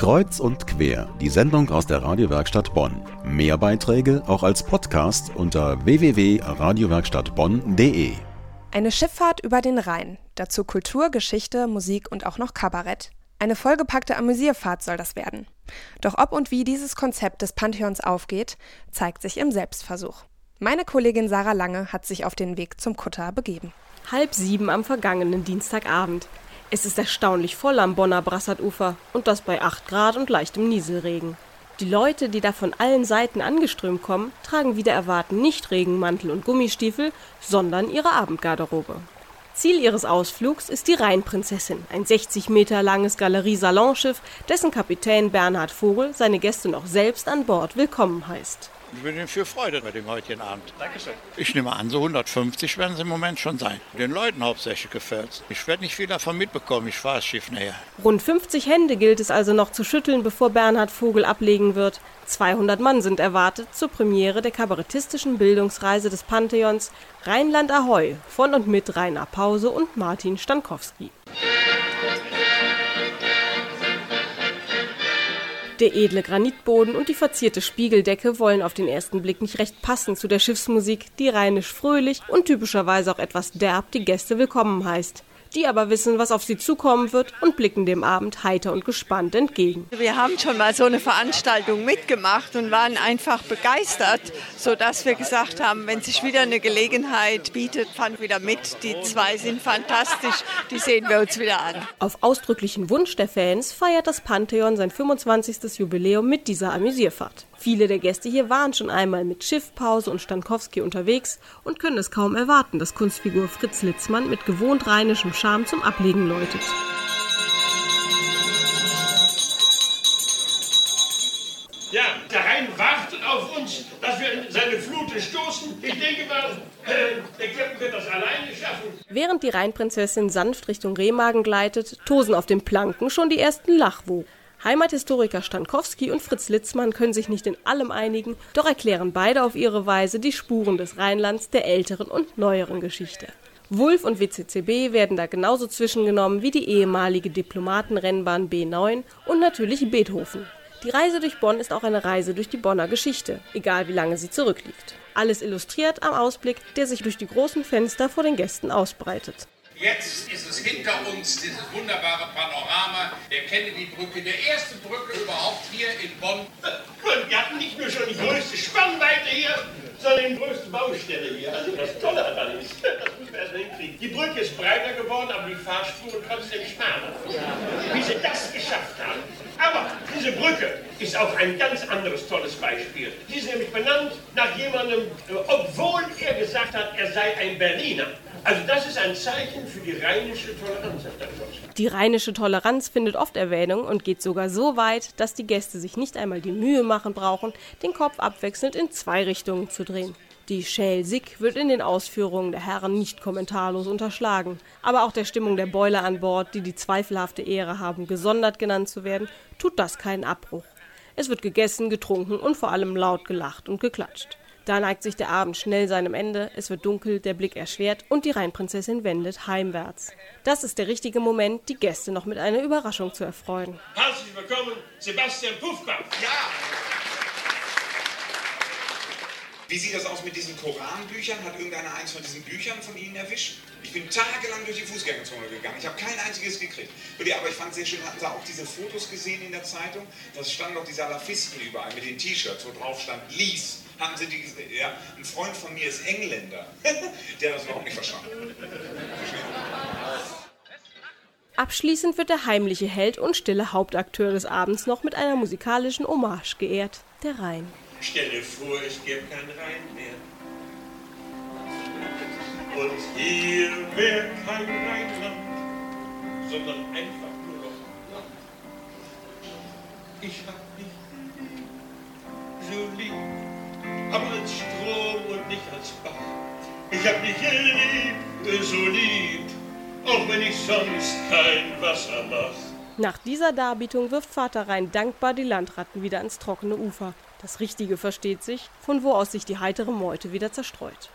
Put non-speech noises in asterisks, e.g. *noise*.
Kreuz und quer, die Sendung aus der Radiowerkstatt Bonn. Mehr Beiträge auch als Podcast unter www.radiowerkstattbonn.de. Eine Schifffahrt über den Rhein, dazu Kultur, Geschichte, Musik und auch noch Kabarett. Eine vollgepackte Amüsierfahrt soll das werden. Doch ob und wie dieses Konzept des Pantheons aufgeht, zeigt sich im Selbstversuch. Meine Kollegin Sarah Lange hat sich auf den Weg zum Kutter begeben. Halb sieben am vergangenen Dienstagabend. Es ist erstaunlich voll am Bonner Brassarufer und das bei 8 Grad und leichtem Nieselregen. Die Leute, die da von allen Seiten angeströmt kommen, tragen wieder erwarten nicht Regenmantel und Gummistiefel, sondern ihre Abendgarderobe. Ziel ihres Ausflugs ist die Rheinprinzessin, ein 60 Meter langes Galerie-Salonschiff, dessen Kapitän Bernhard Vogel seine Gäste noch selbst an Bord willkommen heißt. Ich bin für Freude bei dem heutigen Abend. Dankeschön. Ich nehme an, so 150 werden es im Moment schon sein. Den Leuten hauptsächlich gefällt es. Ich werde nicht viel davon mitbekommen, ich fahre das Schiff näher. Rund 50 Hände gilt es also noch zu schütteln, bevor Bernhard Vogel ablegen wird. 200 Mann sind erwartet zur Premiere der kabarettistischen Bildungsreise des Pantheons Rheinland Ahoi von und mit Rainer Pause und Martin Stankowski. Der edle Granitboden und die verzierte Spiegeldecke wollen auf den ersten Blick nicht recht passen zu der Schiffsmusik, die rheinisch fröhlich und typischerweise auch etwas derb die Gäste willkommen heißt die aber wissen, was auf sie zukommen wird und blicken dem Abend heiter und gespannt entgegen. Wir haben schon mal so eine Veranstaltung mitgemacht und waren einfach begeistert, sodass wir gesagt haben, wenn sich wieder eine Gelegenheit bietet, fahren wieder mit. Die zwei sind fantastisch, die sehen wir uns wieder an. Auf ausdrücklichen Wunsch der Fans feiert das Pantheon sein 25. Jubiläum mit dieser Amüsierfahrt. Viele der Gäste hier waren schon einmal mit Schiffpause und Stankowski unterwegs und können es kaum erwarten, dass Kunstfigur Fritz Litzmann mit gewohnt rheinischem Charme zum Ablegen läutet. Ja, der Rhein wartet auf uns, dass wir in seine Flute stoßen. Ich denke mal, äh, der Captain wird das alleine schaffen. Während die Rheinprinzessin sanft Richtung Remagen gleitet, tosen auf den Planken schon die ersten Lachwogen. Heimathistoriker Stankowski und Fritz Litzmann können sich nicht in allem einigen, doch erklären beide auf ihre Weise die Spuren des Rheinlands der älteren und neueren Geschichte. Wulf und WCCB werden da genauso zwischengenommen wie die ehemalige Diplomatenrennbahn B9 und natürlich Beethoven. Die Reise durch Bonn ist auch eine Reise durch die Bonner Geschichte, egal wie lange sie zurückliegt. Alles illustriert am Ausblick, der sich durch die großen Fenster vor den Gästen ausbreitet. Jetzt ist es hinter uns, dieses wunderbare Panorama der Kennedy-Brücke, der erste Brücke überhaupt hier in Bonn. Und wir hatten nicht nur schon die größte Spannweite hier, sondern die größte Baustelle hier. Also das Tolle an alles. *laughs* Das müssen wir erst mal hinkriegen. Die Brücke ist breiter geworden, aber die Fahrspuren trotzdem schmaler. Wie sie das geschafft haben. Aber diese Brücke ist auch ein ganz anderes tolles Beispiel. Sie ist nämlich benannt nach jemandem, äh, obwohl er gesagt hat, er sei ein Berliner. Also das ist ein Zeichen für die rheinische Toleranz Die rheinische Toleranz findet oft Erwähnung und geht sogar so weit, dass die Gäste sich nicht einmal die Mühe machen brauchen, den Kopf abwechselnd in zwei Richtungen zu drehen. Die Schelsig wird in den Ausführungen der Herren nicht kommentarlos unterschlagen. Aber auch der Stimmung der Boiler an Bord, die die zweifelhafte Ehre haben, gesondert genannt zu werden, tut das keinen Abbruch. Es wird gegessen, getrunken und vor allem laut gelacht und geklatscht. Da neigt sich der Abend schnell seinem Ende, es wird dunkel, der Blick erschwert und die Rheinprinzessin wendet heimwärts. Das ist der richtige Moment, die Gäste noch mit einer Überraschung zu erfreuen. Herzlich willkommen, Sebastian Puffkopf. Ja! Wie sieht das aus mit diesen Koranbüchern? Hat irgendeiner eins von diesen Büchern von Ihnen erwischt? Ich bin tagelang durch die Fußgängerzone gegangen. Ich habe kein einziges gekriegt. Aber ich fand es sehr schön, hatten Sie auch diese Fotos gesehen in der Zeitung? Das standen doch die Salafisten überall mit den T-Shirts, wo drauf stand, lies. Haben Sie die gesehen? Ja, ein Freund von mir ist Engländer. *laughs* der hat das überhaupt nicht verstanden. Abschließend wird der heimliche Held und stille Hauptakteur des Abends noch mit einer musikalischen Hommage geehrt, der Rhein. Stell dir vor, es gäbe kein Rhein mehr. Und hier wäre kein Rheinland, sondern einfach nur noch Land. Ich hab dich so lieb, aber als Strom und nicht als Bach. Ich hab dich lieb, so lieb, auch wenn ich sonst kein Wasser mach. Nach dieser Darbietung wirft Vater Rhein dankbar die Landratten wieder ans trockene Ufer. Das Richtige versteht sich, von wo aus sich die heitere Meute wieder zerstreut.